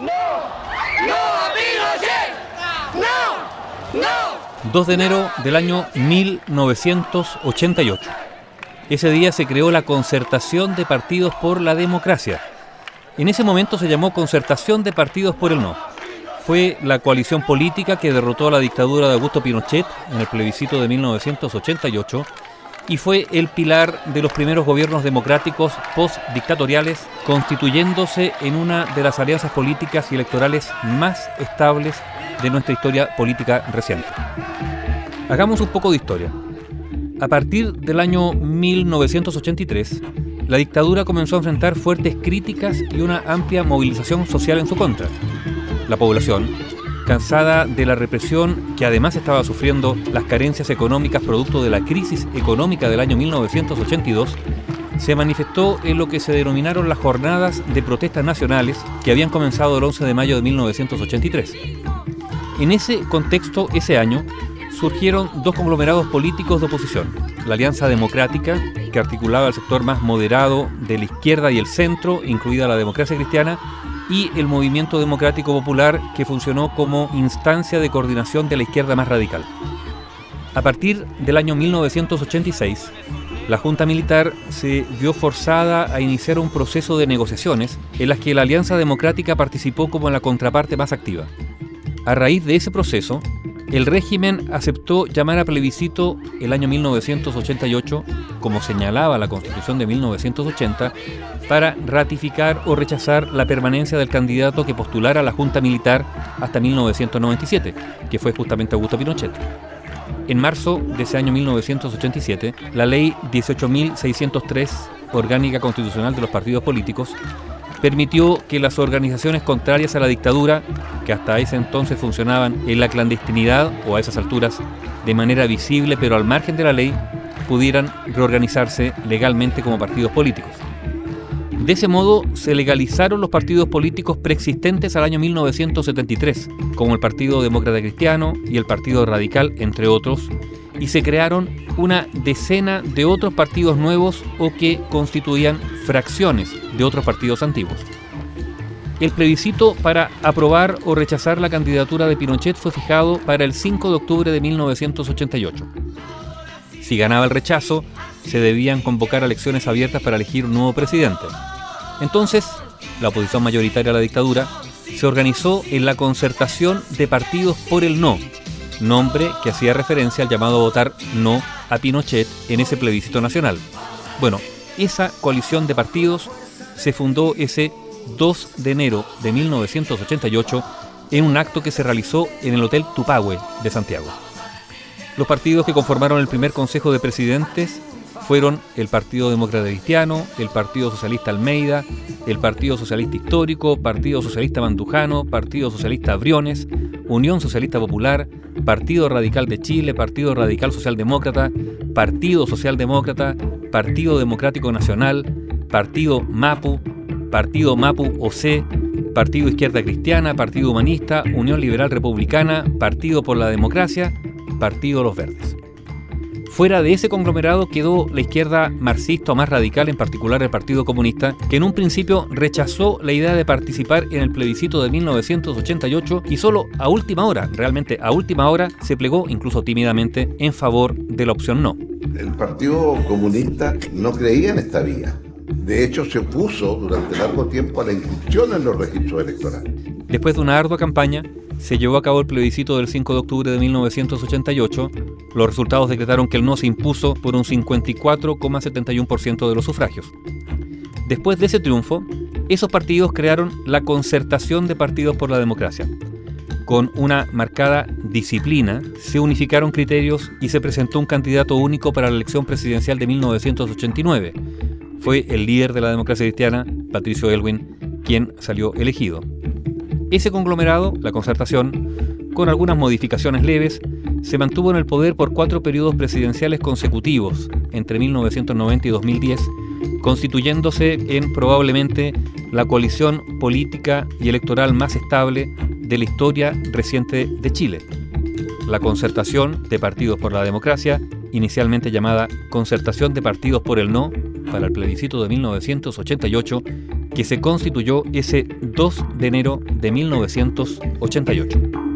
¡No! ¡No ¡No! ¡No! 2 de enero del año 1988. Ese día se creó la Concertación de Partidos por la Democracia. En ese momento se llamó Concertación de Partidos por el No. Fue la coalición política que derrotó a la dictadura de Augusto Pinochet en el plebiscito de 1988 y fue el pilar de los primeros gobiernos democráticos post-dictatoriales, constituyéndose en una de las alianzas políticas y electorales más estables de nuestra historia política reciente. Hagamos un poco de historia. A partir del año 1983, la dictadura comenzó a enfrentar fuertes críticas y una amplia movilización social en su contra. La población, cansada de la represión que además estaba sufriendo las carencias económicas producto de la crisis económica del año 1982, se manifestó en lo que se denominaron las jornadas de protestas nacionales que habían comenzado el 11 de mayo de 1983. En ese contexto, ese año, surgieron dos conglomerados políticos de oposición, la Alianza Democrática, que articulaba el sector más moderado de la izquierda y el centro, incluida la democracia cristiana, y el Movimiento Democrático Popular, que funcionó como instancia de coordinación de la izquierda más radical. A partir del año 1986, la Junta Militar se vio forzada a iniciar un proceso de negociaciones en las que la Alianza Democrática participó como la contraparte más activa. A raíz de ese proceso, el régimen aceptó llamar a plebiscito el año 1988, como señalaba la Constitución de 1980, para ratificar o rechazar la permanencia del candidato que postulara a la Junta Militar hasta 1997, que fue justamente Augusto Pinochet. En marzo de ese año 1987, la ley 18.603, orgánica constitucional de los partidos políticos, permitió que las organizaciones contrarias a la dictadura, que hasta ese entonces funcionaban en la clandestinidad o a esas alturas de manera visible pero al margen de la ley, pudieran reorganizarse legalmente como partidos políticos. De ese modo se legalizaron los partidos políticos preexistentes al año 1973, como el Partido Demócrata Cristiano y el Partido Radical, entre otros, y se crearon una decena de otros partidos nuevos o que constituían fracciones de otros partidos antiguos. El plebiscito para aprobar o rechazar la candidatura de Pinochet fue fijado para el 5 de octubre de 1988. Si ganaba el rechazo, se debían convocar elecciones abiertas para elegir un nuevo presidente. Entonces, la oposición mayoritaria a la dictadura se organizó en la concertación de partidos por el no, nombre que hacía referencia al llamado a votar no a Pinochet en ese plebiscito nacional. Bueno, esa coalición de partidos se fundó ese 2 de enero de 1988 en un acto que se realizó en el Hotel Tupahue de Santiago. Los partidos que conformaron el primer Consejo de Presidentes fueron el Partido Demócrata Cristiano, el Partido Socialista Almeida, el Partido Socialista Histórico, Partido Socialista Mandujano, Partido Socialista Briones, Unión Socialista Popular, Partido Radical de Chile, Partido Radical Socialdemócrata, Partido Socialdemócrata, Partido Democrático Nacional, Partido MAPU, Partido MAPU OC, Partido Izquierda Cristiana, Partido Humanista, Unión Liberal Republicana, Partido por la Democracia, Partido Los Verdes. Fuera de ese conglomerado quedó la izquierda marxista o más radical, en particular el Partido Comunista, que en un principio rechazó la idea de participar en el plebiscito de 1988 y solo a última hora, realmente a última hora, se plegó, incluso tímidamente, en favor de la opción no. El Partido Comunista no creía en esta vía. De hecho, se opuso durante largo tiempo a la inscripción en los registros electorales. Después de una ardua campaña, se llevó a cabo el plebiscito del 5 de octubre de 1988. Los resultados decretaron que el no se impuso por un 54,71% de los sufragios. Después de ese triunfo, esos partidos crearon la Concertación de Partidos por la Democracia. Con una marcada disciplina, se unificaron criterios y se presentó un candidato único para la elección presidencial de 1989. Fue el líder de la democracia cristiana, Patricio Elwin, quien salió elegido. Ese conglomerado, la concertación, con algunas modificaciones leves, se mantuvo en el poder por cuatro periodos presidenciales consecutivos, entre 1990 y 2010, constituyéndose en probablemente la coalición política y electoral más estable de la historia reciente de Chile. La concertación de partidos por la democracia, inicialmente llamada Concertación de Partidos por el No, para el plebiscito de 1988, que se constituyó ese 2 de enero de 1988.